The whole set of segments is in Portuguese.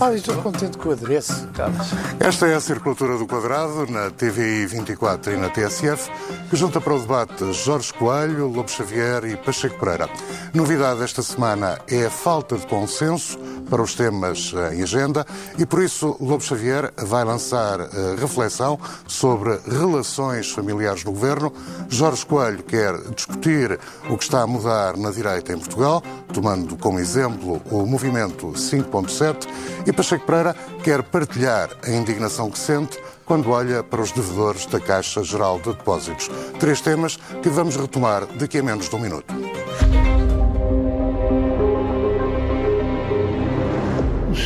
Ah, estou contente com o adereço. Esta é a circulatura do quadrado na TVI 24 e na TSF, que junta para o debate Jorge Coelho, Lobo Xavier e Pacheco Pereira. Novidade esta semana é a falta de consenso para os temas em agenda e por isso Lobo Xavier vai lançar uh, reflexão sobre relações familiares no governo. Jorge Coelho quer discutir o que está a mudar na direita em Portugal, tomando como exemplo o movimento 5.7 e Pacheco Pereira quer partilhar a indignação que sente quando olha para os devedores da Caixa Geral de Depósitos. Três temas que vamos retomar daqui a menos de um minuto.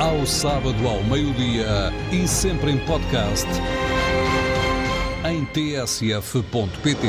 Ao sábado ao meio-dia e sempre em podcast em tsf.pt.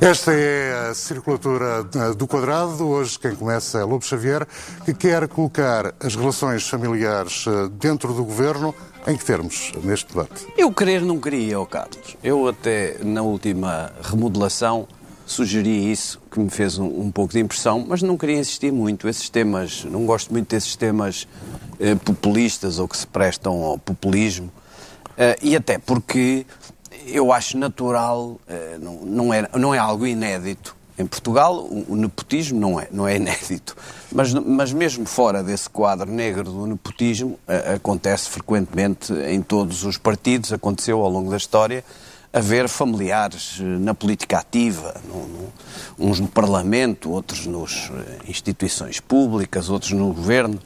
Esta é a circulatura do quadrado. Hoje quem começa é Lobo Xavier, que quer colocar as relações familiares eh, dentro do governo. Em que termos neste debate? Eu querer não queria, ó Carlos. Eu até na última remodelação sugeri isso, que me fez um, um, pouco de impressão, mas não queria insistir muito. Esses temas, não gosto muito desses temas eh, populistas ou que se prestam ao populismo. Eh, e até porque eu acho natural, eh, não, não, é, não é algo inédito. Em Portugal, o, nepotismo não é, não é inédito. Mas, mas mesmo fora desse quadro negro do nepotismo, eh, acontece frequentemente em todos os partidos, aconteceu ao longo da história haver familiares eh, na política ativa, no, no, uns no Parlamento, outros nas instituições públicas, outros no governo.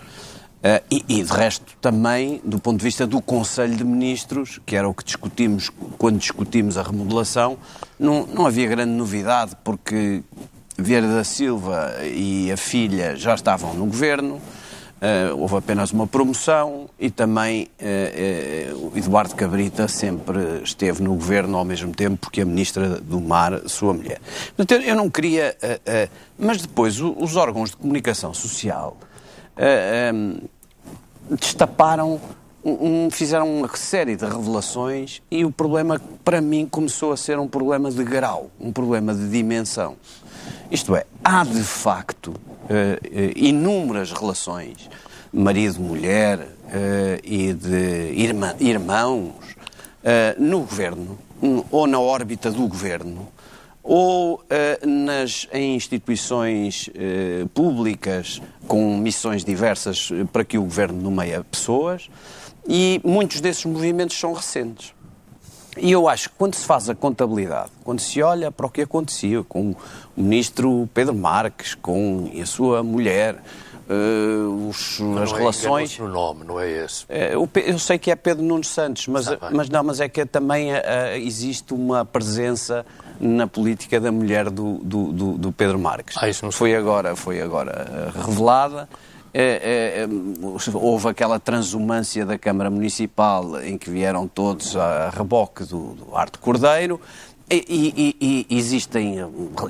Uh, e, e, de resto, também, do ponto de vista do Conselho de Ministros, que era o que discutimos quando discutimos a remodelação, não, não havia grande novidade, porque Vieira da Silva e a filha já estavam no governo, Uh, houve apenas uma promoção e também uh, uh, Eduardo Cabrita sempre esteve no governo ao mesmo tempo que a ministra do Mar, sua mulher. Portanto, eu não queria. mas depois os órgãos de comunicação social um, destaparam. Um, fizeram uma série de revelações e o problema, para mim, começou a ser um problema de grau, um problema de dimensão. Isto é, há de facto uh, inúmeras relações, marido-mulher uh, e de irmã, irmãos, no governo, ou na órbita do governo, ou nas, em instituições públicas com missões diversas para que o governo nomeia pessoas, e muitos desses movimentos são recentes. E eu acho que quando se faz a contabilidade, quando se olha para o que acontecia com o ministro Pedro Marques, com a sua mulher, uh, os, as é relações. no nome, não é esse? Uh, eu sei que é Pedro Nunes Santos, mas, mas não, mas é que também uh, existe uma presença na política da mulher do, do, do, do Pedro Marques. Ah, isso não foi agora, foi agora revelada. É, é, houve aquela transumância da Câmara Municipal em que vieram todos a reboque do, do Arte Cordeiro. E, e, e, existem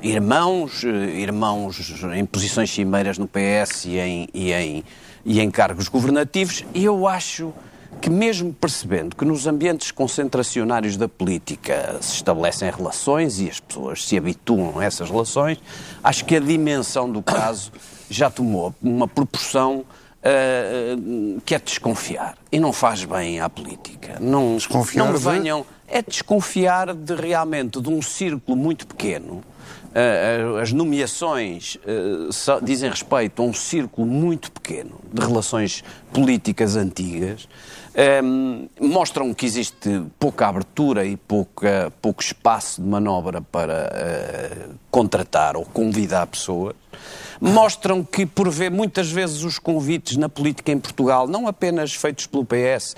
irmãos, irmãos em posições cimeiras no PS e em, e em, e em cargos governativos, e eu acho que, mesmo percebendo que nos ambientes concentracionários da política se estabelecem relações e as pessoas se habituam a essas relações, acho que a dimensão do caso já tomou uma proporção uh, que é desconfiar. E não faz bem à política. Não, desconfiar não me de... É desconfiar de realmente de um círculo muito pequeno. Uh, as nomeações uh, dizem respeito a um círculo muito pequeno de relações políticas antigas, mostram que existe pouca abertura e pouca, pouco espaço de manobra para contratar ou convidar pessoas mostram que, por ver muitas vezes os convites na política em Portugal, não apenas feitos pelo PS,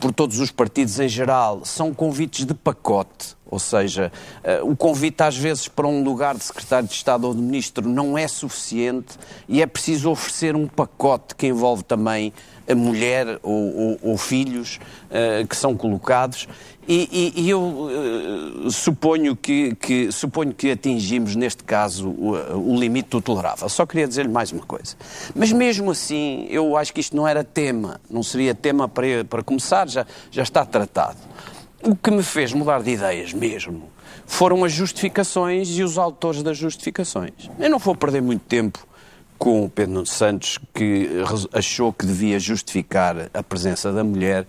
por todos os partidos em geral, são convites de pacote. Ou seja, eh, o convite às vezes para um lugar de secretário de Estado ou de ministro não é suficiente e é preciso oferecer um pacote que envolve também a mulher ou, ou, ou filhos uh, que são colocados e, e, e eu uh, suponho, que, que, suponho que atingimos, neste caso, o, o limite do tolerável. Só queria dizer-lhe mais uma coisa. Mas mesmo assim, eu acho que isto não era tema, não seria tema para, para começar, já, já está tratado. O que me fez mudar de ideias mesmo foram as justificações e os autores das justificações. Eu não vou perder muito tempo com o Pedro Nuno Santos, que achou que devia justificar a presença da mulher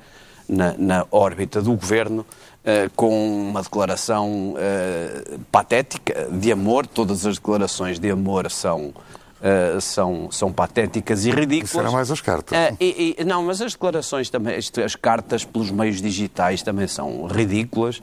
na, na órbita do governo, uh, com uma declaração uh, patética de amor. Todas as declarações de amor são uh, são, são patéticas e ridículas. Isso era mais as cartas. Uh, e, e, não, mas as declarações também, as cartas pelos meios digitais também são ridículas, uh,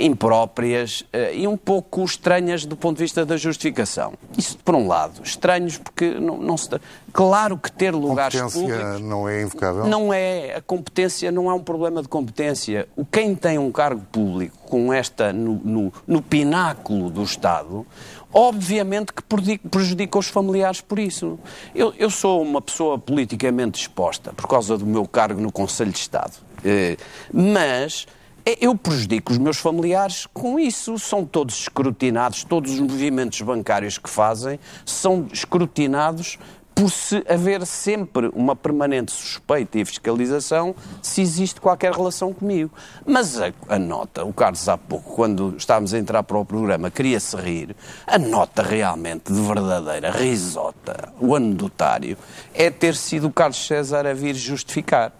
impróprias e um pouco estranhas do ponto de vista da justificação. Isso, por um lado, estranhos porque não, não se. Claro que ter lugares públicos. não é invocável? Não é. A competência não é um problema de competência. O quem tem um cargo público com esta no, no, no pináculo do Estado obviamente que prejudica os familiares por isso. Eu, eu, sou uma pessoa politicamente exposta por causa do meu cargo no Conselho de Estado. Eh, mas eh, eu prejudico os meus familiares com isso. São todos escrutinados, todos os movimentos bancários que fazem são escrutinados por se haver sempre uma permanente suspeita e fiscalização se existe qualquer relação comigo. Mas a, a nota, o Carlos há pouco, quando estávamos a entrar para o programa, queria-se rir, a nota realmente de verdadeira risota, o anedotário, é ter sido o Carlos César a vir justificar.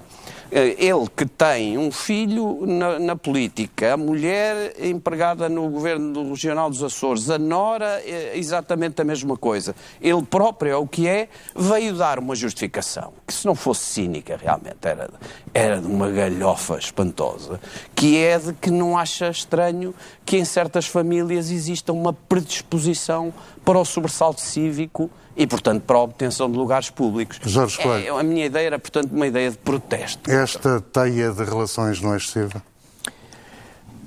Eh, ele que tem um filho na, na, política, a mulher empregada no governo Regional dos Açores, a Nora é exatamente a mesma coisa. Ele próprio é o que é, veio dar uma justificação, que se não fosse cínica realmente, era, era de uma galhofa espantosa, que é de que não acha estranho que em certas famílias exista uma predisposição para o sobressalto cívico e, portanto, para a obtenção de lugares públicos. Jorge Coelho. É, a minha ideia era, portanto, uma ideia de protesto. Esta teia de relações não é excessiva?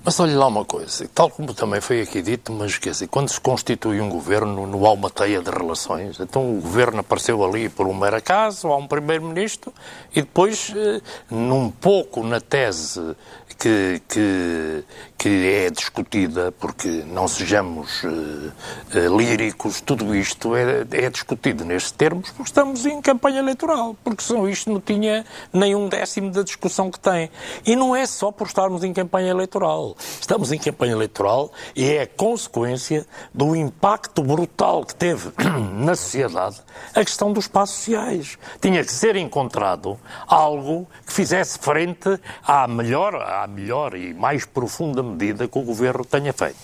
Mas olhe lá uma coisa, tal como também foi aqui dito, mas quer dizer, quando se constitui um governo, não há uma teia de relações. Então o governo apareceu ali por um mero acaso, há um primeiro-ministro, e depois, eh, num pouco na tese que, que, que é discutida, porque não sejamos uh, uh, líricos, tudo isto é, é discutido nestes termos porque estamos em campanha eleitoral, porque senão isto não tinha nem um décimo da discussão que tem. E não é só por estarmos em campanha eleitoral. Estamos em campanha eleitoral e é consequência do impacto brutal que teve na sociedade a questão dos espaços sociais. Tinha que ser encontrado algo que fizesse frente à melhor, à melhor e mais profunda medida que o Governo tenha feito.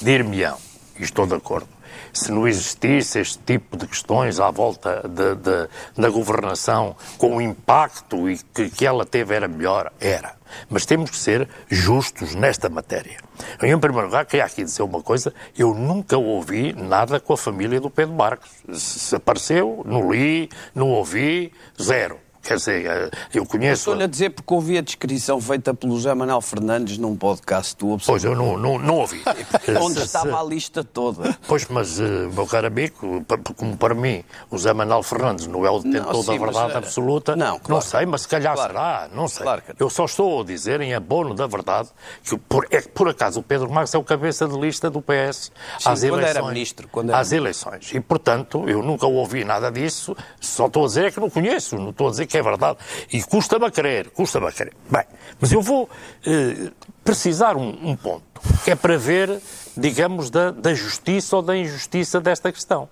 Dir-me-ão, estou de acordo, se não existisse este tipo de questões à volta de, de, da governação, com o impacto e que, que ela teve era melhor, era. Mas temos que ser justos nesta matéria. Em primeiro lugar, queria aqui dizer uma coisa: eu nunca ouvi nada com a família do Pedro Marcos. Se apareceu, não li, não ouvi, zero. Quer dizer, eh, eu conheço. Estou-lhe a dizer porque ouvi a descrição feita pelo José Manuel Fernandes num podcast do Pois, eu não, não, não ouvi. Onde estava a lista toda. Pois, mas, uh, meu caro amigo, como para mim o José Manuel Fernandes não é o detentor não, sim, da verdade mas, absoluta, não, claro, não sei, mas se calhar claro, será, não sei. Claro eu só estou a dizer, em abono da verdade, que por, é que por acaso o Pedro Marques é o cabeça de lista do PS sim, às eleições. Era ministro, quando era às eleições. E, portanto, eu nunca ouvi nada disso, só estou a dizer que não conheço, não estou a dizer que que é verdade. E custa-me a crer, custa-me a crer. Bem, mas eu vou eh, precisar um, um, ponto, que é para ver, digamos, da, da justiça ou da injustiça desta questão.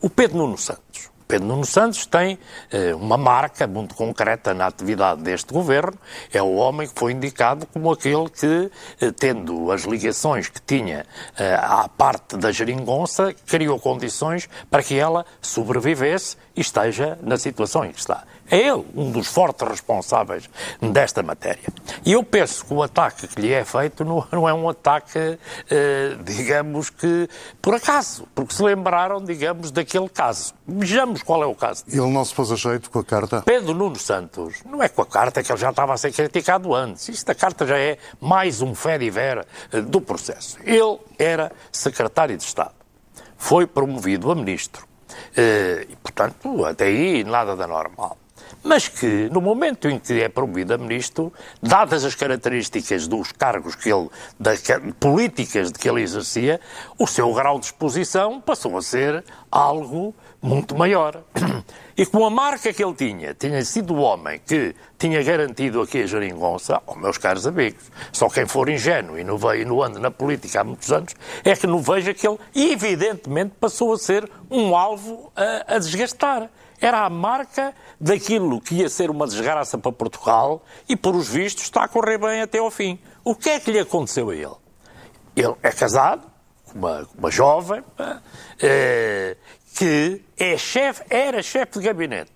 O Pedro Nuno Santos Pedro Nuno Santos tem eh, uma marca muito concreta na atividade deste governo. É o homem que foi indicado como aquele que, eh, tendo as ligações que tinha eh, à parte da geringonça, criou condições para que ela sobrevivesse e esteja na situação em que está. É ele um dos fortes responsáveis desta matéria. E eu penso que o ataque que lhe é feito não, não é um ataque, eh, digamos que por acaso, porque se lembraram, digamos, daquele caso. Vejamos qual é o caso. Ele não se pôs a jeito com a carta? Pedro Nuno Santos, não é com a carta que ele já estava a ser criticado antes. Isto da carta já é mais um fé de ver eh, do processo. Ele era secretário de Estado. Foi promovido a ministro. Eh, e, portanto, até aí nada da normal mas que, no momento em que é promovido a ministro, dadas as características dos cargos que ele, das políticas de que ele exercia, o seu grau de exposição passou a ser algo muito maior. E com a marca que ele tinha, tinha sido o homem que tinha garantido aqui a geringonça, oh, meus caros amigos, só quem for ingênuo e não, veio, não anda na política há muitos anos, é que não veja que ele, evidentemente, passou a ser um alvo a, a desgastar era a marca daquilo que ia ser uma desgraça para Portugal e, por os vistos, está a correr bem até ao fim. O que é que lhe aconteceu a ele? Ele é casado uma, uma jovem é, que é chefe, era chefe de gabinete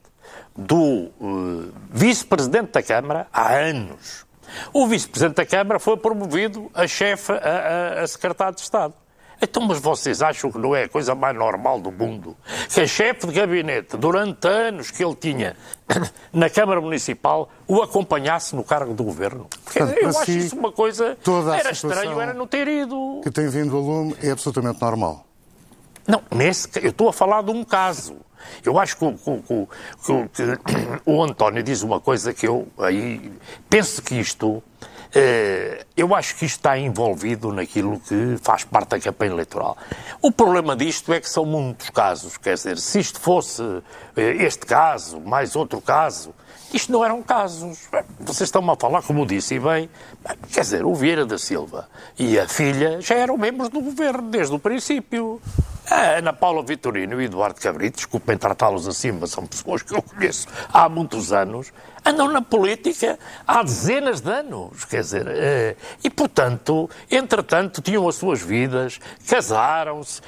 do uh, vice-presidente da Câmara há anos. O vice-presidente da Câmara foi promovido a chefe, a, a, a secretário de Estado. Então, mas vocês acham que não é a coisa mais normal do mundo que a chefe de gabinete, durante anos que ele tinha na Câmara Municipal, o acompanhasse no cargo do governo? Porque eu acho isso uma coisa. Era estranho, era não ter ido. Que tem vindo a lume é absolutamente normal. Não, nesse, eu estou a falar de um caso. Eu acho que o, que, que, o António diz uma coisa que eu aí penso que isto eh, eu acho que isto está envolvido naquilo que faz parte da campanha eleitoral. O problema disto é que são muitos casos. Quer dizer, se isto fosse eh, este caso, mais outro caso, isto não eram casos. Vocês estão a falar, como disse e bem, quer dizer, o Vieira da Silva e a filha já eram membros do governo desde o princípio. A Ana Paula Vitorino e Eduardo Cabrito, desculpem tratá-los assim, mas são pessoas que eu conheço há muitos anos, andam na política há dezenas de anos, quer dizer, eh, e portanto, entretanto, tinham as suas vidas, casaram-se,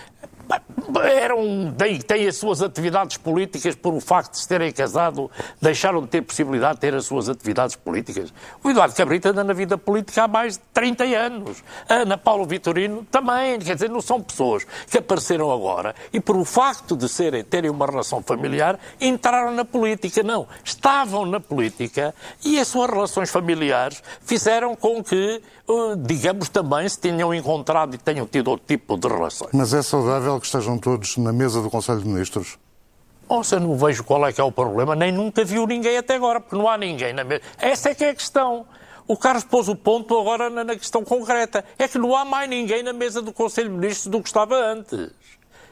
eram, têm as suas atividades políticas por o facto de se terem casado, deixaram de ter possibilidade de ter as suas atividades políticas. O Eduardo Cabrita anda na vida política há mais de 30 anos. A Ana Paulo Vitorino também. Quer dizer, não são pessoas que apareceram agora e por o facto de serem, terem uma relação familiar, entraram na política. Não. Estavam na política e as suas relações familiares fizeram com que, eh, digamos, também se tenham encontrado e tenham tido outro tipo de relações. Mas é saudável que estejam todos na mesa do Conselho de Ministros? Oh, eu não vejo qual é que é o problema, nem nunca viu ninguém até agora, porque não há ninguém na mesa. Essa é que é a questão. O Carlos pôs o ponto agora na, questão concreta. É que não há mais ninguém na mesa do Conselho de Ministros do que estava antes.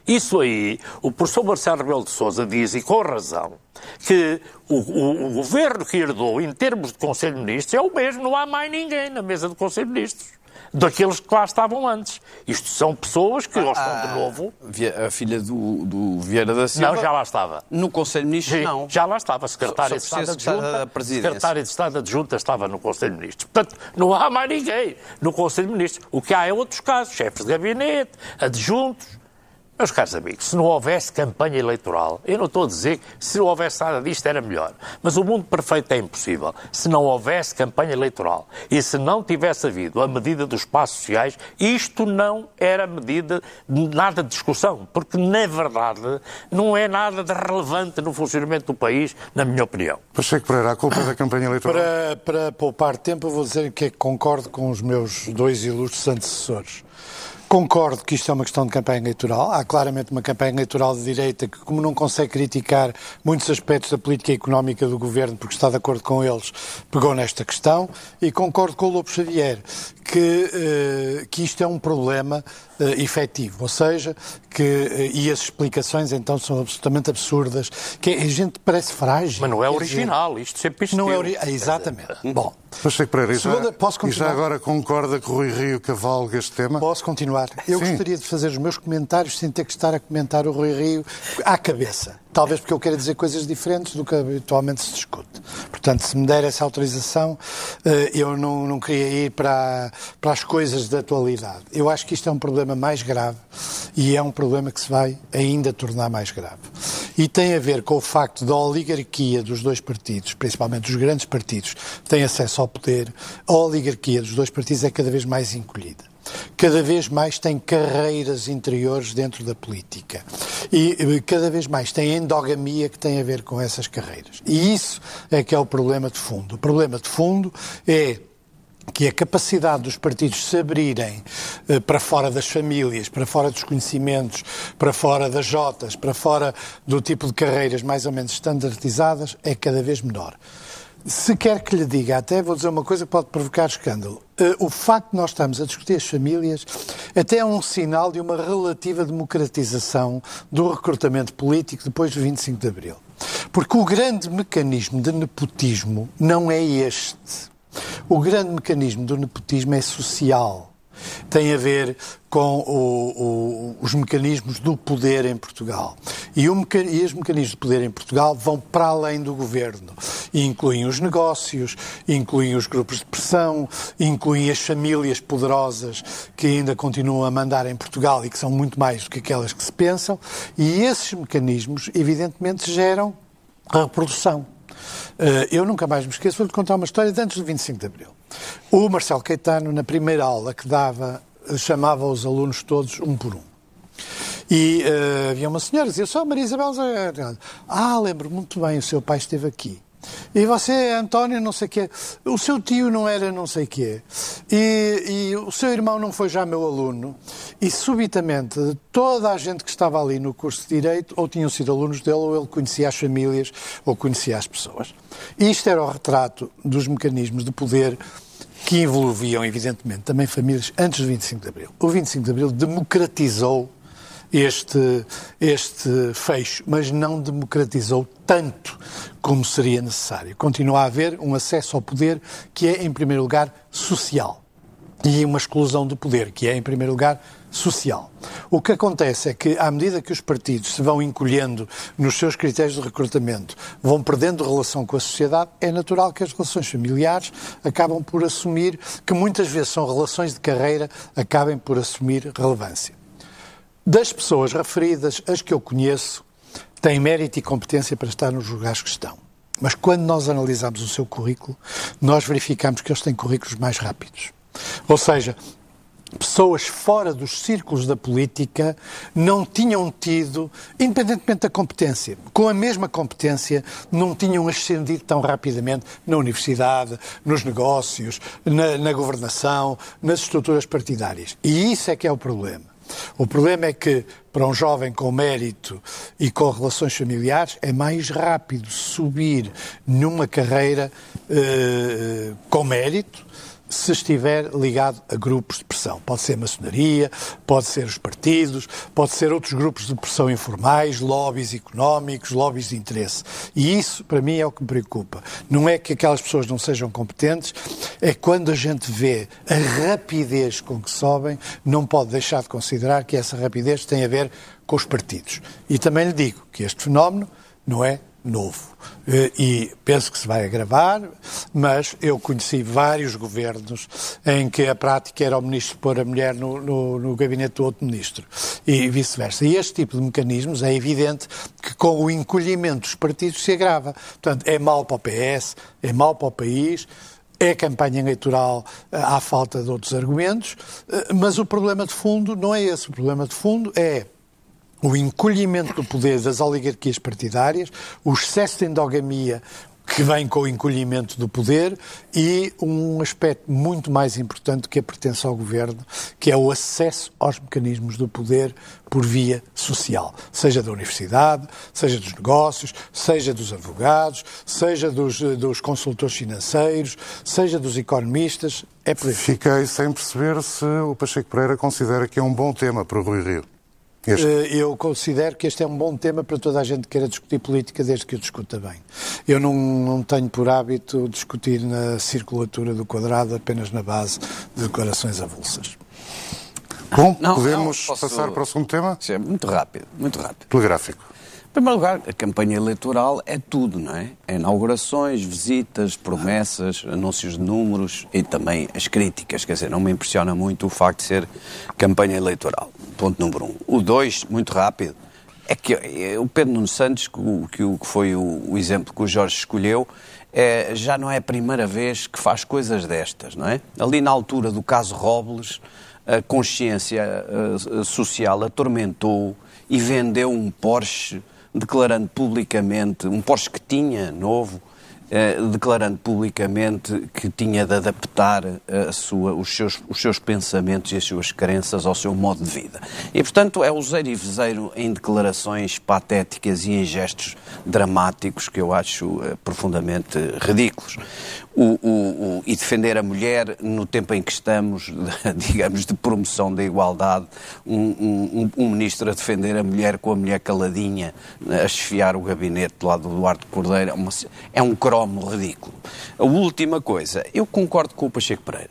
Isso aí, o professor Marcelo Rebelo de Sousa diz, e com razão, que o, o, o, governo que herdou em termos de Conselho de Ministros é o mesmo, não há mais ninguém na mesa do Conselho de Ministros daqueles que lá estavam antes. Isto são pessoas que, gostam ah, de novo. A filha do, do Vieira da Silva. Não, já lá estava. No Conselho de Ministros, não. Já lá estava. Secretária de Estado Adjunta. Secretária de Estado Adjunta estava no Conselho de Ministros. Portanto, não há mais ninguém no Conselho de Ministros. O que há é outros casos: chefes de gabinete, adjuntos. Meus caros amigos, se não houvesse campanha eleitoral, eu não estou a dizer que se não houvesse nada disto era melhor, mas o mundo perfeito é impossível. Se não houvesse campanha eleitoral e se não tivesse havido a medida dos espaços sociais, isto não era medida de nada de discussão, porque na verdade não é nada de relevante no funcionamento do país, na minha opinião. Pacheco Pereira, a culpa é da campanha eleitoral? Para, para poupar tempo, eu vou dizer que é concordo com os meus dois ilustres antecessores. Concordo que isto é uma questão de campanha eleitoral. Há claramente uma campanha eleitoral de direita que, como não consegue criticar muitos aspectos da política económica do governo, porque está de acordo com eles, pegou nesta questão. E concordo com o Lobo Xavier que uh, que isto é um problema efetivo, ou seja, que, uh, e as explicações então são absolutamente absurdas, que a gente parece frágil. Mas não é original, dizer, isto sempre existiu. Não é ori... Exatamente. Bom, Pacheco Pereira, e já, posso continuar? e já agora concorda que Rui Rio cavalga este tema? Posso continuar. Eu Sim. gostaria de fazer os meus comentários sem ter que estar a comentar o Rui Rio à cabeça. Talvez porque eu quero dizer coisas diferentes do que habitualmente se discute. Portanto, se me der essa autorização, eh, eu não, não queria ir para, para as coisas da atualidade. Eu acho que isto é um problema mais grave e é um problema que se vai ainda tornar mais grave. E tem a ver com o facto da oligarquia dos dois partidos, principalmente os grandes partidos, que têm acesso ao poder, a oligarquia dos dois partidos é cada vez mais encolhida cada vez mais tem carreiras interiores dentro da política. E eh, cada vez mais tem endogamia que tem a ver com essas carreiras. E isso é que é o problema de fundo. O problema de fundo é que a capacidade dos partidos se abrirem eh, para fora das famílias, para fora dos conhecimentos, para fora das jotas, para fora do tipo de carreiras mais ou menos standardizadas é cada vez menor. Se quer que lhe diga, até vou dizer uma coisa que pode provocar escândalo. Uh, o facto de nós estarmos a discutir as famílias até é um sinal de uma relativa democratização do recrutamento político depois do 25 de Abril. Porque o grande mecanismo de nepotismo não é este. O grande mecanismo do nepotismo é social tem a ver com o, o, os mecanismos do poder em Portugal. E, o, e, os mecanismos de poder em Portugal vão para além do governo. E incluem os negócios, incluem os grupos de pressão, incluem as famílias poderosas que ainda continuam a mandar em Portugal e que são muito mais do que aquelas que se pensam. E esses mecanismos, evidentemente, geram a reprodução. Eh, eu nunca mais me esqueço, vou-lhe contar uma história de antes do 25 de Abril. O Marcelo Caetano, na primeira aula que dava, chamava os alunos todos um por um. E uh, havia uma senhora, dizia só Maria Isabel. Ah, lembro muito bem, o seu pai esteve aqui. E você, António, não sei quê. O seu tio não era não sei quê. E, e, o seu irmão não foi já meu aluno. E subitamente, toda a gente que estava ali no curso de Direito, ou tinham sido alunos dele, ou ele conhecia as famílias, ou conhecia as pessoas. E isto era o retrato dos mecanismos de poder que envolviam, evidentemente, também famílias antes do 25 de Abril. O 25 de Abril democratizou este, este fecho, mas não democratizou tanto como seria necessário. Continua a haver um acesso ao poder que é, em primeiro lugar, social. E uma exclusão do poder, que é, em primeiro lugar, social. O que acontece é que, à medida que os partidos se vão encolhendo nos seus critérios de recrutamento, vão perdendo relação com a sociedade, é natural que as relações familiares acabam por assumir, que muitas vezes são relações de carreira, acabem por assumir relevância. Das pessoas referidas, as que eu conheço têm mérito e competência para estar nos lugares que estão. Mas quando nós analisamos o seu currículo, nós verificamos que eles têm currículos mais rápidos. Ou seja, pessoas fora dos círculos da política não tinham tido, independentemente da competência, com a mesma competência, não tinham ascendido tão rapidamente na universidade, nos negócios, na, na governação, nas estruturas partidárias. E isso é que é o problema. O problema é que, para um jovem com mérito e com relações familiares, é mais rápido subir numa carreira eh, com mérito se estiver ligado a grupos de pressão. Pode ser a maçonaria, pode ser os partidos, pode ser outros grupos de pressão informais, lobbies económicos, lobbies de interesse. E isso, para mim, é o que me preocupa. Não é que aquelas pessoas não sejam competentes, é quando a gente vê a rapidez com que sobem, não pode deixar de considerar que essa rapidez tem a ver com os partidos. E também lhe digo que este fenómeno não é novo. Eh, e penso que se vai agravar, mas eu conheci vários governos em que a prática era o ministro pôr a mulher no, no, no gabinete do outro ministro e vice-versa. E este tipo de mecanismos é evidente que com o encolhimento dos partidos se agrava. Portanto, é mau para o PS, é mau para o país, é campanha eleitoral eh, à falta de outros argumentos, eh, mas o problema de fundo não é esse. O problema de fundo é o encolhimento do poder das oligarquias partidárias, o excesso de endogamia que vem com o encolhimento do poder e um aspecto muito mais importante que a pertence ao governo, que é o acesso aos mecanismos do poder por via social, seja da universidade, seja dos negócios, seja dos advogados, seja dos, dos consultores financeiros, seja dos economistas. É por. Fiquei sem perceber se o Pacheco Pereira considera que é um bom tema para o Rui Rio. Este. Eh, Eu considero que este é um bom tema para toda a gente que queira discutir política, desde que o discuta bem. Eu não, não tenho por hábito discutir na circulatura do quadrado apenas na base de declarações avulsas. Bom, Não, podemos não, posso- passar para o segundo tema? Sim, muito rápido, muito rápido. Telegráfico. Em primeiro lugar, a campanha eleitoral é tudo, não é? É inaugurações, visitas, promessas, anúncios de números e também as críticas. Quer dizer, não me impressiona muito o facto de ser campanha eleitoral. Ponto número um. O dois, muito rápido, é que é, o Pedro Nuno Santos, que, o- que foi o, o exemplo que o Jorge escolheu, é, já não é a primeira vez que faz coisas destas, não é? Ali na altura do caso Robles, a consciência eh, social atormentou e vendeu um Porsche declarando publicamente, um Porsche que tinha novo, declarando publicamente que tinha de adaptar a sua, os, seus, os seus pensamentos e as suas crenças ao seu modo de vida. E, portanto, é o zero e vezeiro em declarações patéticas e em gestos dramáticos que eu acho eh, profundamente ridículos. O, o- o- e defender a mulher no tempo em que estamos, digamos, de promoção da igualdade, um, um- um ministro a defender a mulher com a mulher caladinha, a esfiar o gabinete lado do Duarte Cordeiro, é, uma- é um cromo ridículo. A última coisa, eu concordo com o Pacheco Pereira.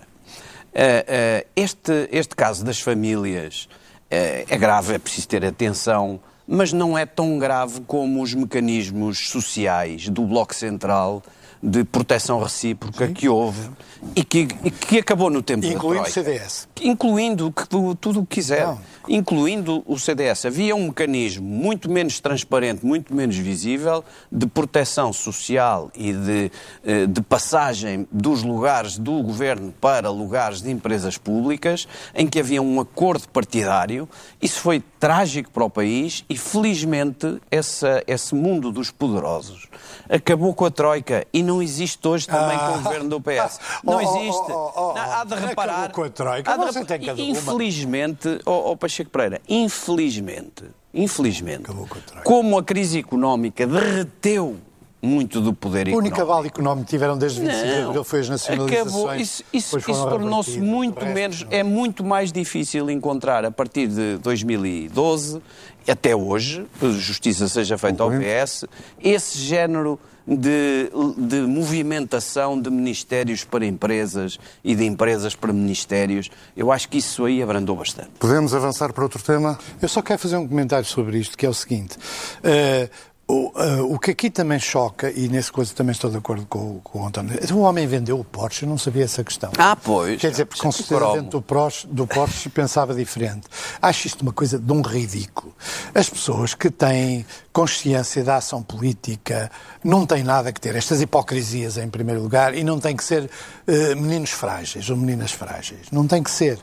Eh, eh, este, este caso das famílias eh, é grave, é preciso ter atenção, mas não é tão grave como os mecanismos sociais do Bloco Central de proteção recíproca que houve e que, e que acabou no tempo Incluindo da o Troika. CDS. Incluindo tudo o que quiser. Não. Incluindo o CDS. Havia um mecanismo muito menos transparente, muito menos visível, de proteção social e de, eh, de passagem dos lugares do governo para lugares de empresas públicas, em que havia um acordo partidário. Isso foi trágico para o país e, felizmente, essa, esse mundo dos poderosos acabou com a Troika e não existe hoje também com o governo do PS. Não Oh, oh, existe. oh, oh, oh. Não, há de Acabou reparar. com a Troika. há de Você tem cada. Infelizmente, ó Pacheco Pereira, infelizmente, infelizmente, Acabou com a como a crise económica derreteu muito do poder O económico. único aval económico que tiveram desde 25 de Não. Abril foi as nacionalizações. Acabou. Isso, isso- isso tornou-se muito O resto, menos. não. É muito mais difícil encontrar a partir de 2012 até hoje, justiça seja feita ao PS, esse género de, de movimentação de ministérios para empresas e de empresas para ministérios. Eu acho que isso aí abrandou bastante. Podemos avançar para outro tema? Eu só quero fazer um comentário sobre isto, que é o seguinte. eh, o, eh, o que aqui também choca, e nesse coisa também estou de acordo com, o- com o António, o homem vendeu o Porsche, eu não sabia essa questão. Ah, pois. Quer dizer, porque com certeza dentro do Porsche, do Porsche pensava diferente. Acho isto uma coisa de um ridículo. As pessoas que têm consciência da ação política não têm nada que ter estas hipocrisias em primeiro lugar e não têm que ser eh, meninos frágeis ou meninas frágeis. Não tem que ser.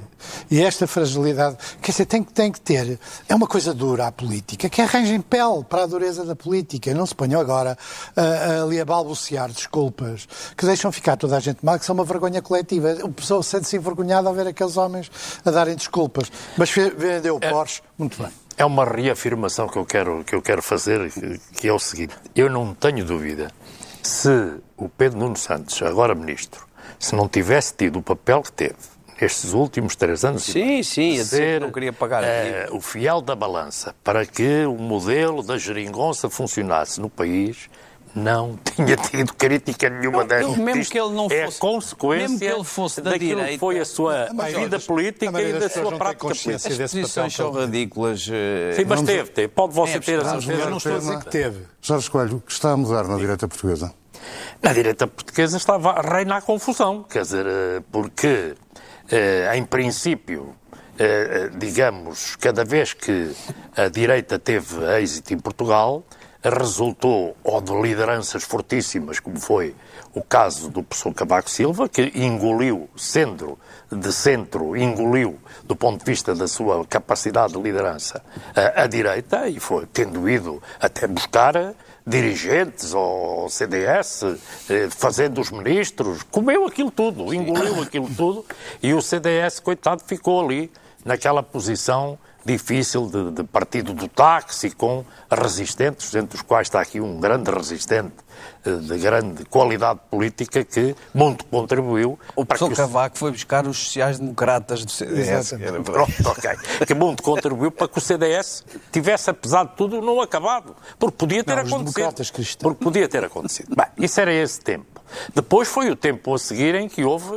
E esta fragilidade, quer dizer, tem, que- tem que ter. É uma coisa dura a política, que arranjem pele para a dureza da política. Não se ponham agora ah, ali a balbuciar desculpas que deixam ficar toda a gente mal, que são uma vergonha coletiva. O pessoal sente-se envergonhado ao ver aqueles homens a darem desculpas. Mas vendeu o Porsche, muito bem. É uma reafirmação que eu quero, que eu quero fazer, que, que é o seguinte. Eu não tenho dúvida se o Pedro Nuno Santos, agora ministro, se não tivesse tido o papel que teve nestes últimos três anos, Sim, sim, a dizer que não queria pagar a eh, o fiel da balança para que o modelo da geringonça funcionasse no país, não tinha tido crítica nenhuma desta. eu- mesmo Isto que ele não é fosse- a consequência mesmo que ele fosse da daquilo que direita- foi a sua Mas, vida política a e da sua não prática política. As posições são ridículas. eh, Sim, mas Vamos- teve, teve. Pode você É, ter a certeza. Eu não estou a dizer que teve. Jorge Coelho, o que está a mudar na direita portuguesa? Na direita portuguesa estava a reinar a confusão, quer dizer, eh, porque, eh, em princípio, eh, digamos, cada vez que a direita teve êxito em Portugal, resultou ou de lideranças fortíssimas, como foi o caso do professor Cavaco Silva, que engoliu, sendo de centro, engoliu, do ponto de vista da sua capacidade de liderança, a, a direita, e foi tendo ido até buscar dirigentes ao CDS, eh, fazendo os ministros, comeu aquilo tudo, engoliu aquilo tudo e o CDS, coitado, ficou ali naquela posição difícil de, de partido do táxi, com resistentes, entre os quais está aqui um grande resistente de grande qualidade política que muito contribuiu. O professor Cavaco foi buscar os sociais-democratas do CDS. Pronto, ok. Que muito contribuiu para que o CDS tivesse, apesar de tudo, não acabado. Porque podia ter Não, os acontecido. democratas cristãos. Porque podia ter acontecido. Bem, isso era esse tempo. Depois foi o tempo a seguir em que houve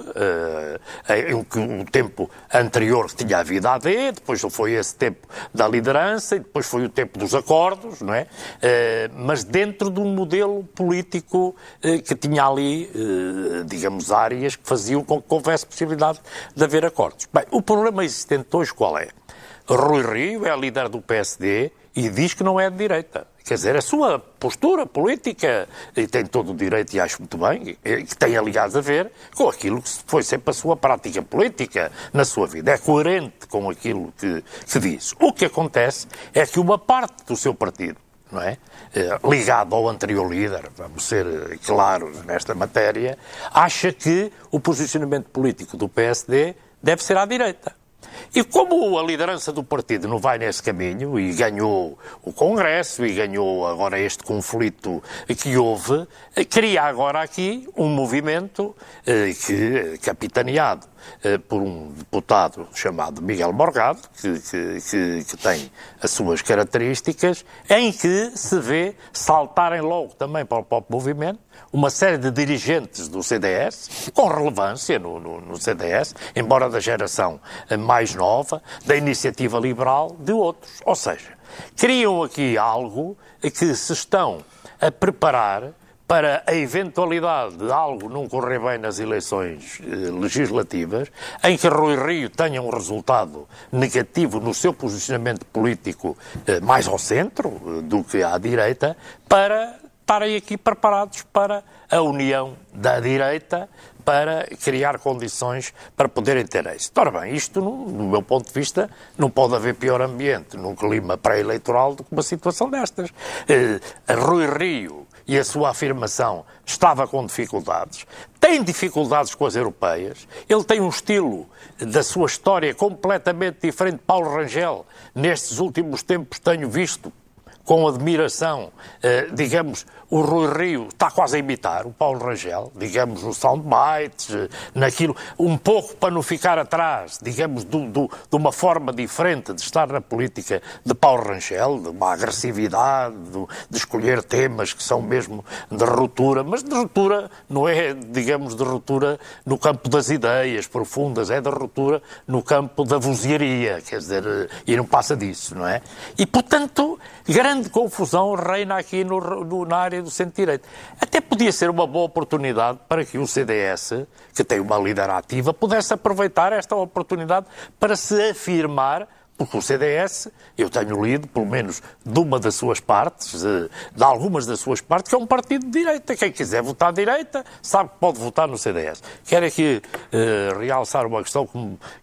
que o tempo anterior que tinha havido a AD, depois foi esse tempo da liderança e depois foi o tempo dos acordos, não é? Eh, mas dentro de um modelo político eh, que tinha ali, eh, digamos, áreas que faziam com que houvesse possibilidade de haver acordos. Bem, o problema existente hoje qual é? Rui Rio é líder do PSD e diz que não é de direita. Quer dizer, a sua postura política, e tem todo o direito, e acho muito bem, que tem, aliás, a ver com aquilo que foi sempre a sua prática política na sua vida. É coerente com aquilo que, que diz. O que acontece é que uma parte do seu partido, não é? Eh, ligado ao anterior líder, vamos ser eh, claros nesta matéria, acha que o posicionamento político do PSD deve ser à direita. E como a liderança do partido não vai nesse caminho e ganhou o Congresso e ganhou agora este conflito que houve, cria agora aqui um movimento eh, que, capitaneado eh, por um deputado chamado Miguel Morgado, que, que- que- que tem as suas características, em que se vê saltarem logo também para o próprio movimento uma série de dirigentes do CDS, com relevância no, no- no CDS, embora da geração eh, mais nova, da iniciativa liberal, de outros. Ou seja, criam aqui algo que se estão a preparar para a eventualidade de algo não correr bem nas eleições eh, legislativas, em que Rui Rio tenha um resultado negativo no seu posicionamento político eh, mais ao centro eh, do que à direita, para estarem aqui preparados para a união da direita para criar condições para poderem ter êxito. Ora bem, isto, no, meu ponto de vista, não pode haver pior ambiente num clima pré-eleitoral do que uma situação destas. Eh, Rui Rio e a sua afirmação estava com dificuldades, tem dificuldades com as europeias, ele tem um estilo da sua história completamente diferente de Paulo Rangel. Nestes últimos tempos tenho visto com admiração, eh, digamos, o Rui Rio está quase a imitar o Paulo Rangel, digamos, no soundbites, naquilo, um pouco para não ficar atrás, digamos, do, do- de uma forma diferente de estar na política de Paulo Rangel, de uma agressividade, de escolher temas que são mesmo de ruptura, mas de ruptura não é, digamos, de ruptura no campo das ideias profundas, é de ruptura no campo da vozearia, quer dizer, e não passa disso, não é? E, portanto, grande confusão reina aqui no- no- na área do centro-direito. Até podia ser uma boa oportunidade para que o CDS, que tem uma líder ativa, pudesse aproveitar esta oportunidade para se afirmar porque o CDS, eu tenho lido, pelo menos de uma das suas partes, eh, de algumas das suas partes, que é um partido de direita. Quem quiser votar de direita sabe que pode votar no CDS. Quero aqui eh, realçar uma questão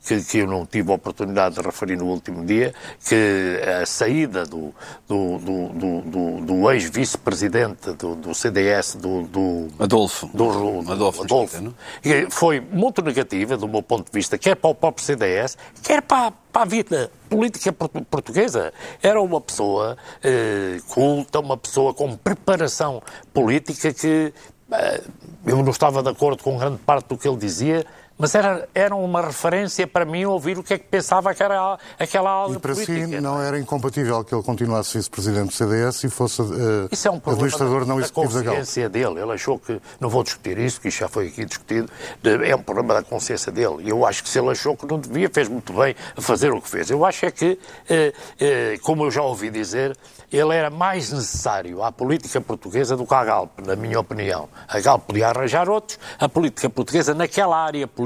que, que- eu não tive a oportunidade de referir no último dia, que a saída do, do, do, do- do- ex-vice-presidente do, CDS, do, do Adolfo. do, do Adolfo Adolfo, que foi muito negativa, do meu ponto de vista, quer para o próprio CDS, quer para, para a vida política portu- portuguesa. Era uma pessoa eh, culta, uma pessoa com preparação política que eh, eu não estava de acordo com grande parte do que ele dizia, mas era, era uma referência para mim ouvir o que é que pensava aquela, aquela aula E para política. si não era incompatível que ele continuasse vice-presidente do CDS e fosse eh, Isso é um problema administrador da, não executivo da Galp. consciência dele. Ele achou que, não vou discutir isso, que isto já foi aqui discutido, é um problema da consciência dele. E eu acho que se ele achou que não devia, fez muito bem a fazer o que fez. Eu acho é que, eh, eh, como eu já ouvi dizer, ele era mais necessário à política portuguesa do que à Galp, na minha opinião. A Galp podia arranjar outros, a política portuguesa, naquela área política,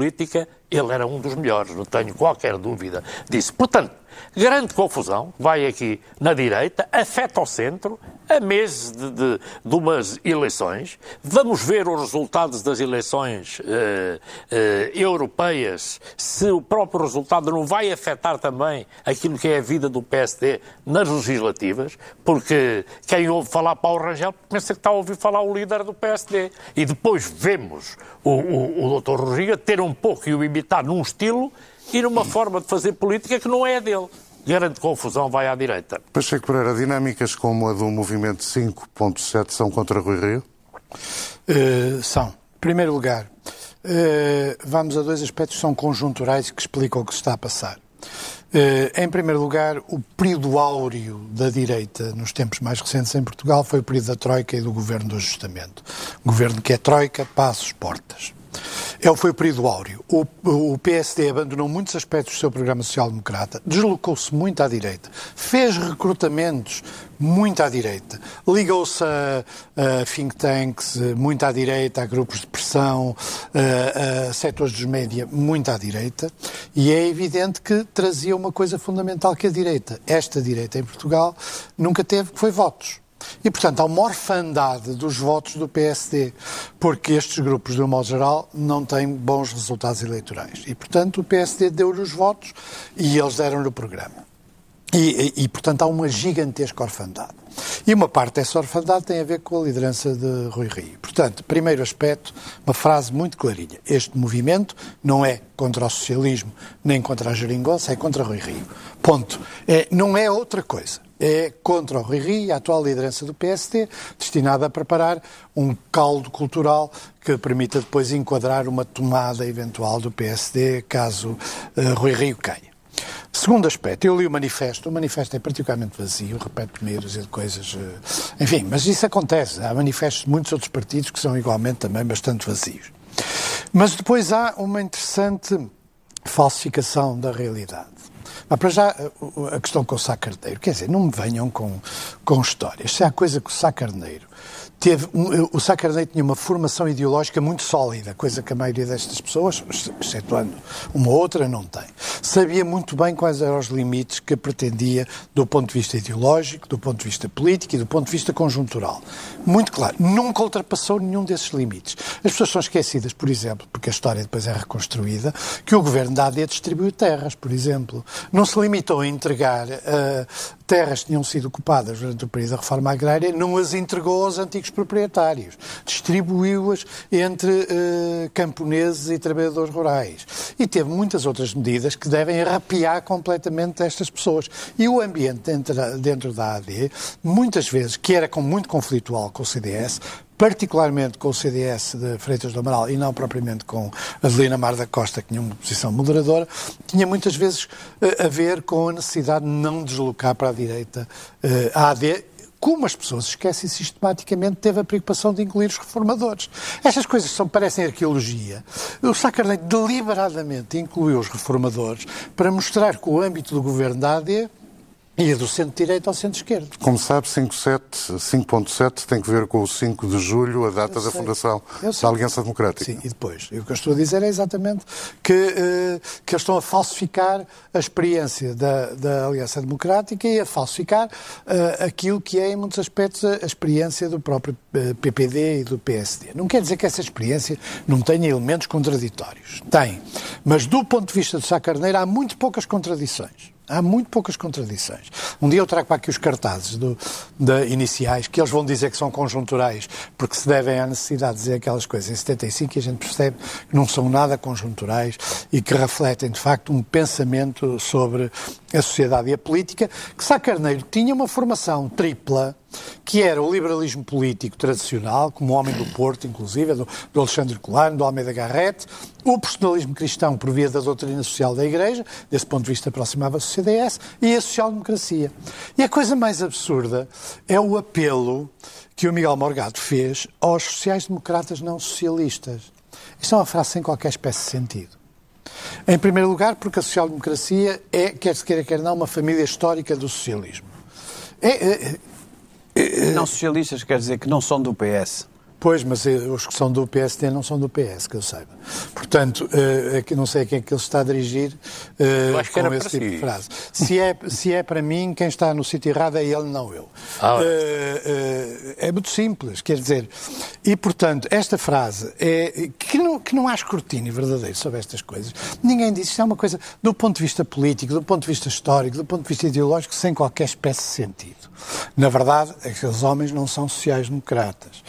ele era um dos melhores, não tenho qualquer dúvida disso. Portanto, grande confusão, vai aqui na direita, afeta o centro, a meses de, de, de umas eleições. Vamos ver os resultados das eleições eh, eh, europeias, se o próprio resultado não vai afetar também aquilo que é a vida do PSD nas legislativas, porque quem ouve falar Paulo Rangel pensa que está a ouvir falar o líder do PSD. E depois vemos o, o, o Dr. Rodrigo ter um pouco e o imitar num estilo e numa forma de fazer política que não é a dele grande confusão vai à direita. Pacheco Pereira, dinâmicas como a do movimento 5.7 são contra Rui Rio? Uh, são. Em primeiro lugar, uh, vamos a dois aspectos que são conjunturais que explicam o que se está a passar. Uh, em primeiro lugar, o período áureo da direita nos tempos mais recentes em Portugal foi o período da Troika e do governo do ajustamento. governo que é Troika, passos, portas. É, foi o período áureo. O, o PSD abandonou muitos aspectos do seu programa social-democrata, deslocou-se muito à direita, fez recrutamentos muito à direita, ligou-se a, a, think tanks muito à direita, a grupos de pressão, a, a setores dos média muito à direita, e é evidente que trazia uma coisa fundamental que a direita, esta direita em Portugal, nunca teve, que foi votos. E, portanto, há uma orfandade dos votos do PSD, porque estes grupos, de um modo geral, não têm bons resultados eleitorais. E, portanto, o PSD deu-lhe os votos e eles deram-lhe o programa. E, e, e, portanto, há uma gigantesca orfandade. E uma parte dessa orfandade tem a ver com a liderança de Rui Rio. Portanto, primeiro aspecto, uma frase muito clarinha. Este movimento não é contra o socialismo, nem contra a geringonça, é contra Rui Rio. Ponto. É, não é outra coisa é contra o Rui Rio, a atual liderança do PSD, destinada a preparar um caldo cultural que permita depois enquadrar uma tomada eventual do PSD caso uh, Rui Rio caia. Segundo aspecto, eu li o manifesto. O manifesto é particularmente vazio, repete meros e coisas. Uh, enfim, mas isso acontece. Há manifestos de muitos outros partidos que são igualmente também bastante vazios. Mas depois há uma interessante falsificação da realidade. Mas para já, a questão com o Sá Carneiro, quer dizer, não me venham com, com histórias. Se há coisa que o Sá Carneiro teve, o Sá Carneiro tinha uma formação ideológica muito sólida, coisa que a maioria destas pessoas, excetuando uma outra, não tem. Sabia muito bem quais eram os limites que pretendia do ponto de vista ideológico, do ponto de vista político e do ponto de vista conjuntural. Muito claro, nunca ultrapassou nenhum desses limites. As pessoas são esquecidas, por exemplo, porque a história depois é reconstruída, que o governo da AD distribuiu terras, por exemplo. Não se limitou a entregar uh, terras que tinham sido ocupadas durante o período da reforma agrária, não as entregou aos antigos proprietários. Distribuiu-as entre uh, camponeses e trabalhadores rurais. E teve muitas outras medidas que devem arrepiar completamente estas pessoas. E o ambiente dentro, dentro da AD, muitas vezes, que era com, muito conflitual com o CDS, particularmente com o CDS de Freitas do Amaral e não propriamente com Adelina Mar da Costa, que tinha uma posição moderadora, tinha muitas vezes eh, a ver com a necessidade de não deslocar para a direita eh, a AD, como as pessoas esquecem sistematicamente, teve a preocupação de incluir os reformadores. Estas coisas são, parecem arqueologia. O Sacarneiro deliberadamente incluiu os reformadores para mostrar que o âmbito do governo da AD e do centro-direita ao centro-esquerdo. Como sabe, 5.7 tem que ver com o 5 de julho, a data da fundação da Aliança Democrática. Sim, e depois. E o que eu estou a dizer é exatamente que, uh, que eles estão a falsificar a experiência da, da Aliança Democrática e a falsificar uh, aquilo que é, em muitos aspectos, a, a experiência do próprio eh, PPD e do PSD. Não quer dizer que essa experiência não tenha elementos contraditórios. Tem. Mas, do ponto de vista do Sá Carneiro, há muito poucas contradições. Há muito poucas contradições. Um dia eu trago para aqui os cartazes do, iniciais, que eles vão dizer que são conjunturais, porque se devem à necessidade de dizer aquelas coisas em 75 e a gente percebe que não são nada conjunturais e que refletem, de facto, um pensamento sobre a sociedade e a política, que Sá Carneiro tinha uma formação tripla, que era o liberalismo político tradicional, como o Homem do Porto, inclusive, do, do Alexandre Colano, do Almeida Garrett, o personalismo cristão por via da doutrina social da Igreja, desse ponto de vista aproximava-se do CDS, e a social-democracia. E a coisa mais absurda é o apelo que o Miguel Morgado fez aos sociais-democratas não socialistas. Isto é uma frase sem qualquer espécie de sentido. Em primeiro lugar, porque a social-democracia é, quer se queira, quer não, uma família histórica do socialismo. É, é, é, não socialistas quer dizer que não são do PS. Pois, mas eh, os que são do PSD não são do PS, que eu saiba. Portanto, é que não sei a quem é que ele se está a dirigir que com esse tipo si. de frase. Se é, se é para mim, quem está no sítio errado é ele, não eu. Ah, Eh, eh, é muito simples, quer dizer. E, portanto, esta frase é que não, que não há escrutínio verdadeiro sobre estas coisas. Ninguém diz isto é uma coisa do ponto de vista político, do ponto de vista histórico, do ponto de vista ideológico, sem qualquer espécie de sentido. Na verdade, aqueles homens não são sociais-democratas.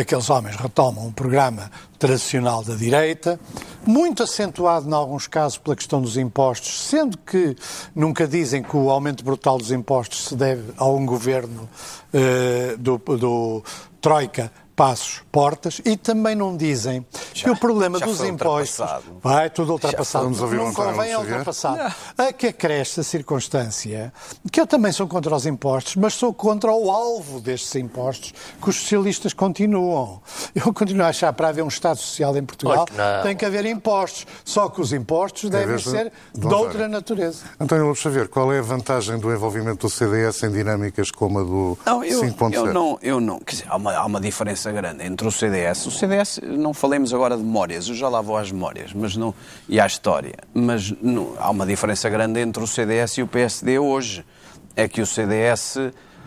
Aqueles homens retomam um programa tradicional da direita, muito acentuado, em alguns casos, pela questão dos impostos, sendo que nunca dizem que o aumento brutal dos impostos se deve a um governo eh, do, do Troika Passos Portas e também não dizem que o problema já dos impostos ultrapassado. vai tudo ultrapassado. Não convém é Xavier. ultrapassado. A que acresce a circunstância que eu também sou contra os impostos, mas sou contra o alvo destes impostos que os socialistas continuam. Eu continuo a achar para haver um Estado Social em Portugal tem que haver impostos. Só que os impostos devem vez de- ser de outra natureza. António Lopes Xavier, qual é a vantagem do envolvimento do CDS em dinâmicas como a do Não, eu, 5.0? eu não, eu não. Quer dizer, há uma, há uma diferença grande entre o CDS. O CDS, não falemos agora de memórias, eu já lá vou às memórias mas não, e à história. Mas não- há uma diferença grande entre o CDS e o PSD hoje. É que o CDS.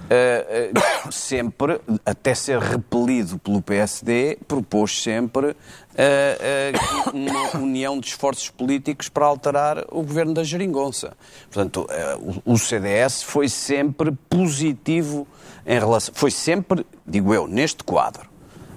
Eh, eh, sempre, até ser repelido pelo PSD, propôs sempre eh, uma união de esforços políticos para alterar o governo da geringonça. Portanto, o, o CDS foi sempre positivo em relação. Foi sempre, digo eu, neste quadro,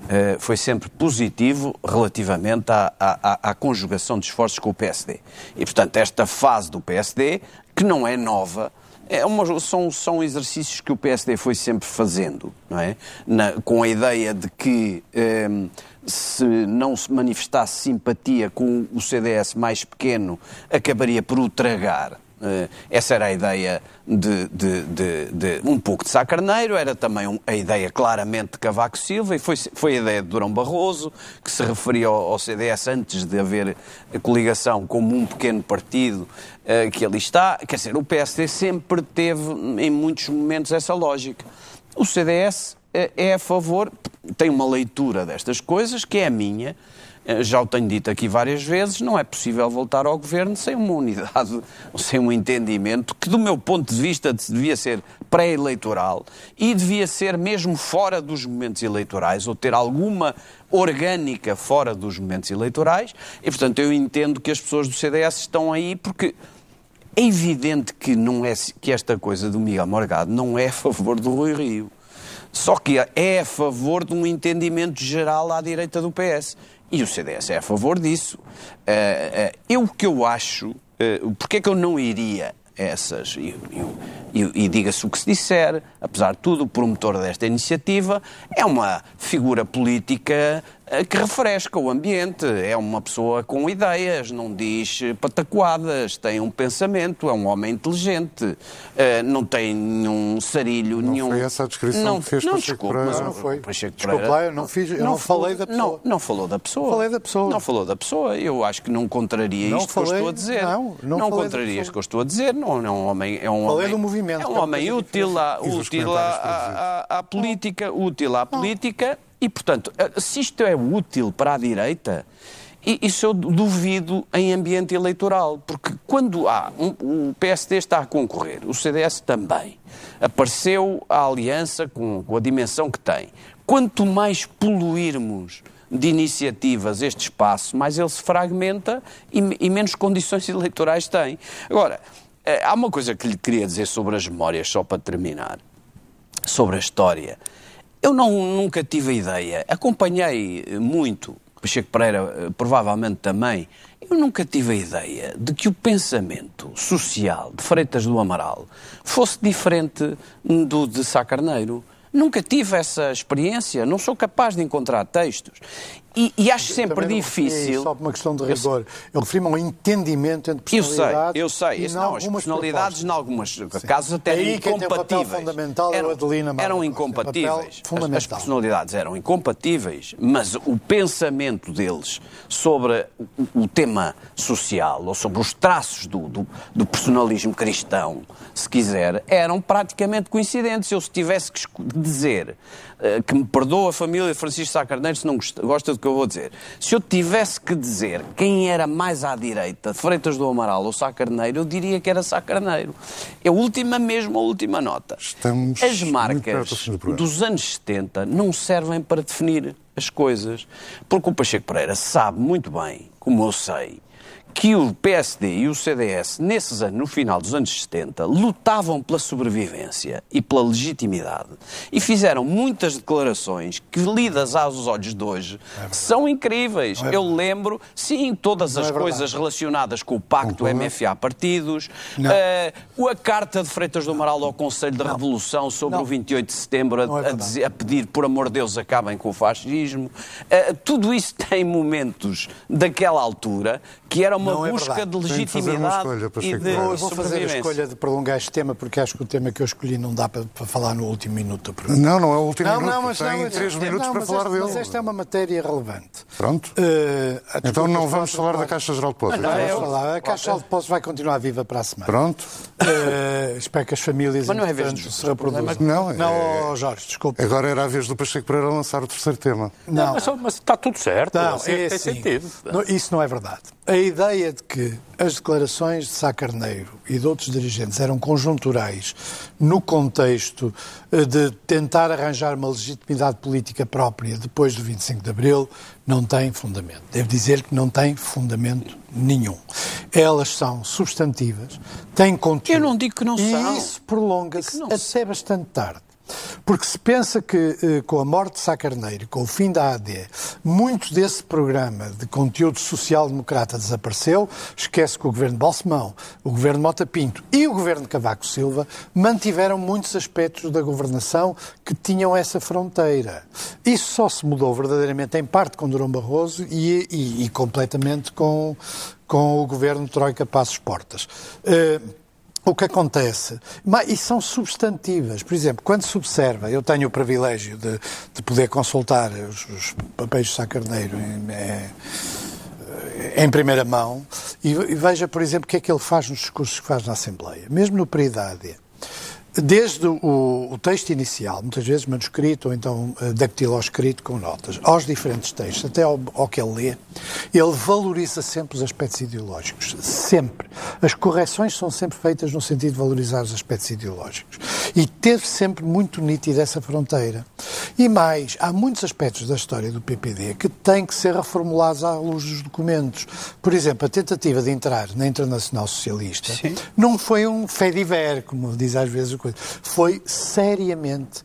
eh, foi sempre positivo relativamente à- à- à conjugação de esforços com o PSD. E, portanto, esta fase do PSD, que não é nova, é uma- são, são exercícios que o PSD foi sempre fazendo, não é? Na- com a ideia de que ehm, se não se manifestasse simpatia com o CDS mais pequeno, acabaria por o tragar. Eh, essa era a ideia de, de- de- de- um pouco de Sá Carneiro, era também a ideia claramente de Cavaco Silva e foi, foi a ideia de Durão Barroso, que se referia ao, ao CDS antes de haver coligação como um pequeno partido eh, que ali está. Quer dizer, o PSD sempre teve em muitos momentos essa lógica. O CDS eh, é a favor, tem uma leitura destas coisas, que é a minha, já o tenho dito aqui várias vezes, não é possível voltar ao governo sem uma unidade, sem um entendimento que, do meu ponto de vista, devia ser pré-eleitoral e devia ser mesmo fora dos momentos eleitorais, ou ter alguma orgânica fora dos momentos eleitorais. E, portanto, eu entendo que as pessoas do CDS estão aí porque é evidente que, não é, que esta coisa do Miguel Morgado não é a favor do Rui Rio. Só que é a favor de um entendimento geral à direita do PS. E o CDS é a favor disso. Eh, eh, eu o que eu acho, eh, porque é que eu não iria a essas, e, e- e- diga-se o que se disser, apesar de tudo, o promotor desta iniciativa é uma figura política que refresca o ambiente, é uma pessoa com ideias, não diz eh, pataquadas, tem um pensamento, é um homem inteligente, eh, não tem nenhum sarilho, nenhum... foi essa a descrição não, que fez não, Pacheco desculpe, Pereira? mas Não foi. Pacheco Desculpe lá, eu não fiz- eu não falou- falei da pessoa. Não, não falou da pessoa. Falei da pessoa. Não falou da pessoa. Eu acho que não contraria Não isto que eu falei- estou a dizer. não, não falei da contraria isto que eu estou a dizer. Não, não é um homem. É um Falei homem, do movimento, É um é homem útil, à- à política. Útil à política. E, portanto, eh, se isto é útil para a direita, isso eu duvido em ambiente eleitoral. Porque quando há. Um, o PSD está a concorrer, o CDS também. Apareceu a aliança com, com a dimensão que tem. Quanto mais poluirmos de iniciativas este espaço, mais ele se fragmenta e, e menos condições eleitorais tem. Agora, eh, há uma coisa que lhe queria dizer sobre as memórias, só para terminar, sobre a história. Eu não, nunca tive a ideia, acompanhei eh, muito, Pacheco Pereira eh, provavelmente também, eu nunca tive a ideia de que o pensamento social de Freitas do Amaral fosse diferente do de Sá Carneiro. Nunca tive essa experiência, não sou capaz de encontrar textos. E, e acho sempre difícil. Só por uma questão de Eu sei- rigor. Eu refiro-me ao entendimento entre Eu sei, personalidades. eu sei. e Isso não as personalidades, em alguns casos, até Aí incompatíveis. fundamental é eram, Adelina eram Costa. incompatíveis. As- As, personalidades eram incompatíveis, mas o pensamento deles sobre o, o tema social, ou sobre os traços do, do, do personalismo cristão, se quiser, eram praticamente coincidentes. Eu, se tivesse que dizer eh, que me perdoa a família de Francisco Sá Carneiro se não gosta, do que eu vou dizer. Se eu tivesse que dizer quem era mais à direita, Freitas do Amaral ou Sá Carneiro, eu diria que era Sá Carneiro. É a última mesmo, a última nota. Estamos As marcas do dos anos 70 não servem para definir as coisas. Porque o Pacheco Pereira sabe muito bem, como eu sei, que o PSD e o CDS, nesses anos, no final dos anos 70, lutavam pela sobrevivência e pela legitimidade e fizeram muitas declarações que, lidas aos olhos de hoje, são incríveis. Eu lembro, sim, todas as é coisas relacionadas com o pacto MFA partidos, Não. eh, a carta de Freitas do Amaral ao Conselho de Revolução sobre Não. o 28 de setembro, a, é a dizer- a pedir, por amor de Deus, acabem com o fascismo. Eh, tudo isso tem momentos daquela altura que era uma Não é busca verdade. de legitimidade escolha, e de Pereira. Vou, fazer a escolha de prolongar este tema porque acho que o tema que eu escolhi não dá para, para falar no último minuto do programa. Não, não é o último Não, minuto. não, mas Tem não, três minutos não, para falar este- dele. Mas esta é uma matéria relevante. Pronto. A Então não vamos falar da Caixa Geral de Depósitos. Não, é vamos isso? falar. A Caixa de Depósitos vai continuar viva para a semana. Pronto. Eh, espero que as famílias Mas não é vez se reproduzam. Não, é- não oh, Jorge, desculpa. Agora era a vez do Pacheco Pereira lançar o terceiro tema. Não, Mas, está tudo certo. Não, assim, é tem assim. sentido. Não, isso não é verdade. A ideia de que as declarações de Sá Carneiro e de outros dirigentes eram conjunturais no contexto eh, de tentar arranjar uma legitimidade política própria depois do 25 de Abril não tem fundamento. Devo dizer que não tem fundamento nenhum. Elas são substantivas, têm conteúdo. Eu não digo que não e são. isso prolonga-se até bastante tarde. Porque se pensa que eh, com a morte de Sá Carneiro, com o fim da AD, muito desse programa de conteúdo social-democrata desapareceu, esquece que o governo Balsemão, o governo Mota Pinto e o governo Cavaco Silva mantiveram muitos aspectos da governação que tinham essa fronteira. Isso só se mudou verdadeiramente em parte com Durão Barroso e, e- e completamente com, com o governo Troika Passos Portas. Eh, o que acontece, e são substantivas, por exemplo, quando se observa, eu tenho o privilégio de, de poder consultar os, os papéis de Sá Carneiro em, em primeira mão e, e veja, por exemplo, o que é que ele faz nos discursos que faz na Assembleia, mesmo no AD. Desde o, o texto inicial, muitas vezes manuscrito ou então eh, dactiloscrito com notas, aos diferentes textos, até ao, ao que ele lê, ele valoriza sempre os aspectos ideológicos. Sempre. As correções são sempre feitas no sentido de valorizar os aspectos ideológicos. E teve sempre muito nítida essa fronteira. E mais, há muitos aspectos da história do PPD que têm que ser reformulados à luz dos documentos. Por exemplo, a tentativa de entrar na Internacional Socialista não foi um fediver, como diz às vezes o coisa, foi seriamente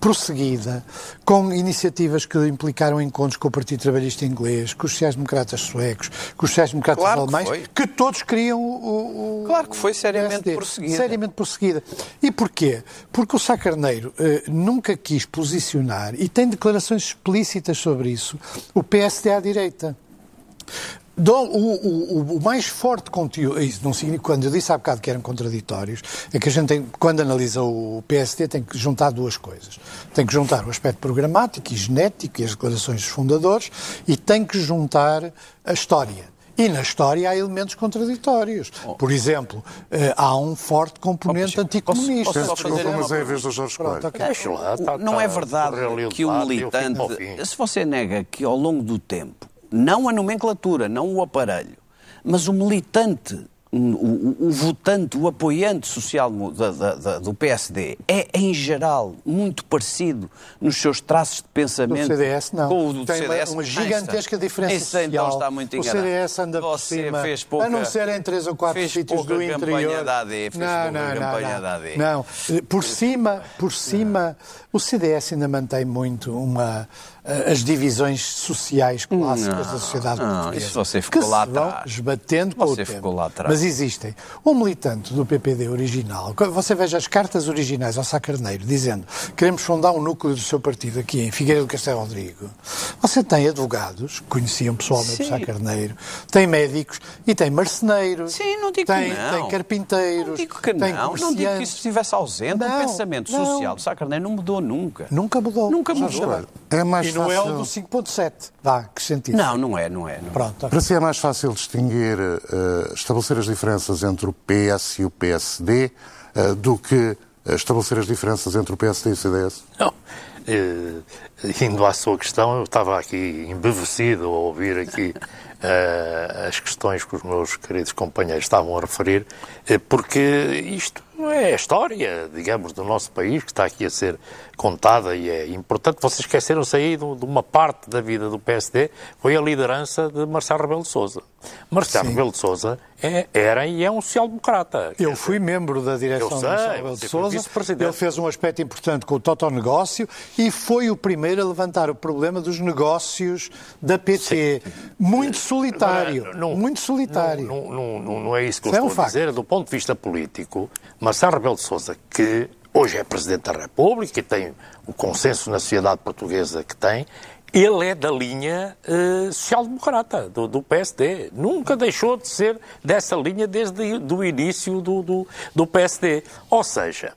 prosseguida com iniciativas que implicaram encontros com o Partido Trabalhista Inglês, com os sociais-democratas suecos, com os sociais-democratas Claro que alemães, foi. que todos queriam o, o- Claro que foi seriamente PSD. prosseguida. Seriamente prosseguida. E porquê? Porque o Sá Carneiro eh, nunca quis posicionar, e tem declarações explícitas sobre isso, o PSD à direita. Dom- o, o- o- mais forte conteúdo, isso não significa, quando eu disse há bocado que eram contraditórios, é que a gente tem, quando analisa o PSD, tem que juntar duas coisas. Tem que juntar o aspecto programático e genético e as declarações dos fundadores e tem que juntar a história. E na história há elementos contraditórios. Por exemplo, eh, há um forte componente Pacheco, anticomunista. posso- Peço posso desculpa, mas é a vez do Jorge Coelho. Pronto, ok. Deixa lá. está- não está é verdade que o militante, se você nega que ao longo do tempo, não a nomenclatura, não o aparelho, mas o militante, o, o- votante, o apoiante social da- da- da- do PSD é, em geral, muito parecido nos seus traços de pensamento CDS não. com o do Tem uma- CDS. uma, gigantesca diferença Isso então social. está muito o. CDS anda por Você cima, fez pouca, a não ser em três ou quatro sítios do interior. Da AD, fez não, pouca não, não, campanha não. da AD. Não, por cima, por cima, o CDS ainda mantém muito uma as divisões sociais clássicas não, da sociedade não, portuguesa. Isso você ficou que lá se vão atrás. esbatendo com você o ficou tempo. lá atrás. Mas existem. O militante do PPD original, quando você veja as cartas originais ao Sá Carneiro, dizendo queremos fundar um núcleo do seu partido aqui em Figueira do Castelo Rodrigo, você tem advogados, que conheciam pessoalmente Sim. o Sá Carneiro, tem médicos e tem marceneiros. Sim, não digo tem, que não. Tem carpinteiros. Não digo que tem não. Não digo que isso estivesse ausente. Não, o pensamento não. social do Sá Carneiro não mudou nunca. Nunca mudou. Nunca mudou. Carneiro. É mais não é o do fácil... 5.7. Vá, que sentido. Não, não é, não é. Não é. Pronto. Para si é mais fácil distinguir, eh, estabelecer as diferenças entre o PS e o PSD eh, do que eh, estabelecer as diferenças entre o PSD e o CDS? Não. Eh, indo à sua questão, eu estava aqui embevecido a ouvir aqui eh, as questões que os meus queridos companheiros estavam a referir, eh, porque isto é a história, digamos, do nosso país que está aqui a ser contada e é importante. Vocês esqueceram-se aí de de uma parte da vida do PSD, foi a liderança de Marcelo Rebelo de Sousa. Marcelo Sim. Rebelo de Sousa é, era e é um social-democrata. Eu fui membro da direção sei, Marcelo Rebelo de foi Sousa. Ele fez um aspecto importante com o Totonegócio e foi o primeiro a levantar o problema dos negócios da PT. Muito solitário. Agora, não- muito solitário. Não, não, não, não é isso que eu Isso é um estou a dizer. Do ponto de vista político, Marcelo Rebelo de Sousa, que hoje é Presidente da República e tem o consenso na sociedade portuguesa que tem, ele é da linha eh, social-democrata, do, do PSD. Nunca deixou de ser dessa linha desde o início do, do, do PSD. Ou seja,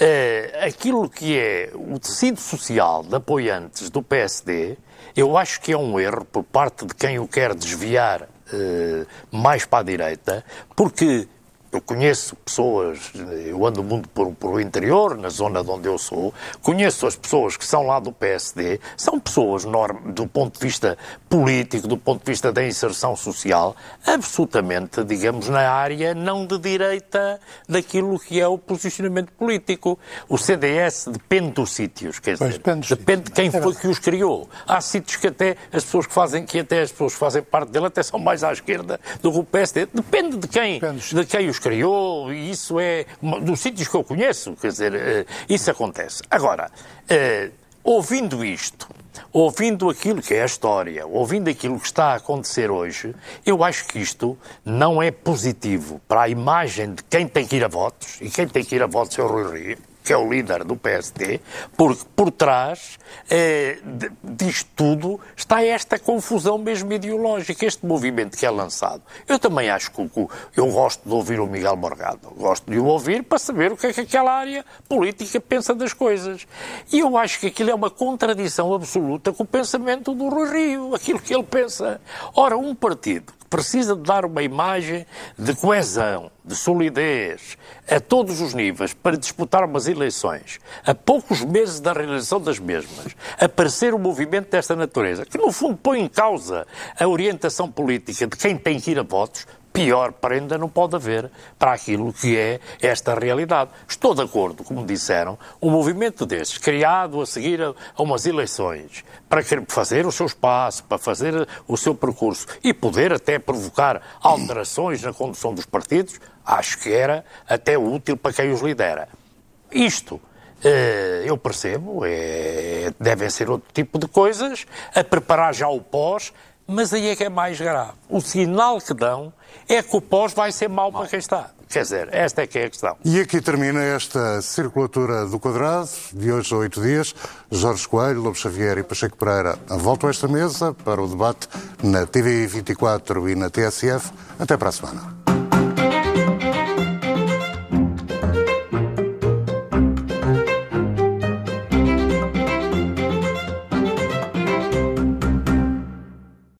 eh, aquilo que é o tecido social de apoiantes do PSD, eu acho que é um erro por parte de quem o quer desviar eh, mais para a direita, porque eu conheço pessoas, eu ando muito por, por o interior, na zona de onde eu sou, conheço as pessoas que são lá do PSD, são pessoas, norm- do ponto de vista político, do ponto de vista da inserção social, absolutamente, digamos, na área não de direita daquilo que é o posicionamento político. O CDS depende dos sítios, quer dizer, depende depende de quem é foi que os criou. Há sítios que até as pessoas que fazem, que até as pessoas que fazem parte dele até são mais à esquerda do que o PSD. Depende de quem, de quem os criou, e isso é dos sítios que eu conheço, quer dizer, eh, isso acontece. Agora, eh, ouvindo isto, ouvindo aquilo que é a história, ouvindo aquilo que está a acontecer hoje, eu acho que isto não é positivo para a imagem de quem tem que ir a votos, e quem tem que ir a votos é o Rui Rio, que é o líder do PSD, porque por trás eh, disto tudo está esta confusão mesmo ideológica, este movimento que é lançado. Eu também acho que eu gosto de ouvir o Miguel Morgado, gosto de o ouvir para saber o que é que aquela área política pensa das coisas. E eu acho que aquilo é uma contradição absoluta com o pensamento do Rui Rio, aquilo que ele pensa. Ora, um partido precisa de dar uma imagem de coesão, de solidez, a todos os níveis, para disputar umas eleições, a poucos meses da realização das mesmas, aparecer um movimento desta natureza, que no fundo põe em causa a orientação política de quem tem que ir a votos, pior prenda não pode haver para aquilo que é esta realidade. Estou de acordo, como disseram, um movimento destes, criado a seguir a, a umas eleições, para fazer o seu espaço, para fazer o seu percurso e poder até provocar alterações na condução dos partidos, acho que era até útil para quem os lidera. Isto eh, eu percebo, é, devem ser outro tipo de coisas, a preparar já o pós, mas aí é que é mais grave. O sinal que dão é que o pós vai ser mau para quem está. Quer dizer, esta é que é a questão. E aqui termina esta circulatura do quadrado, de hoje a oito dias. Jorge Coelho, Lobo Xavier e Pacheco Pereira voltam a esta mesa para o debate na TVI 24 e na TSF. Até para a semana.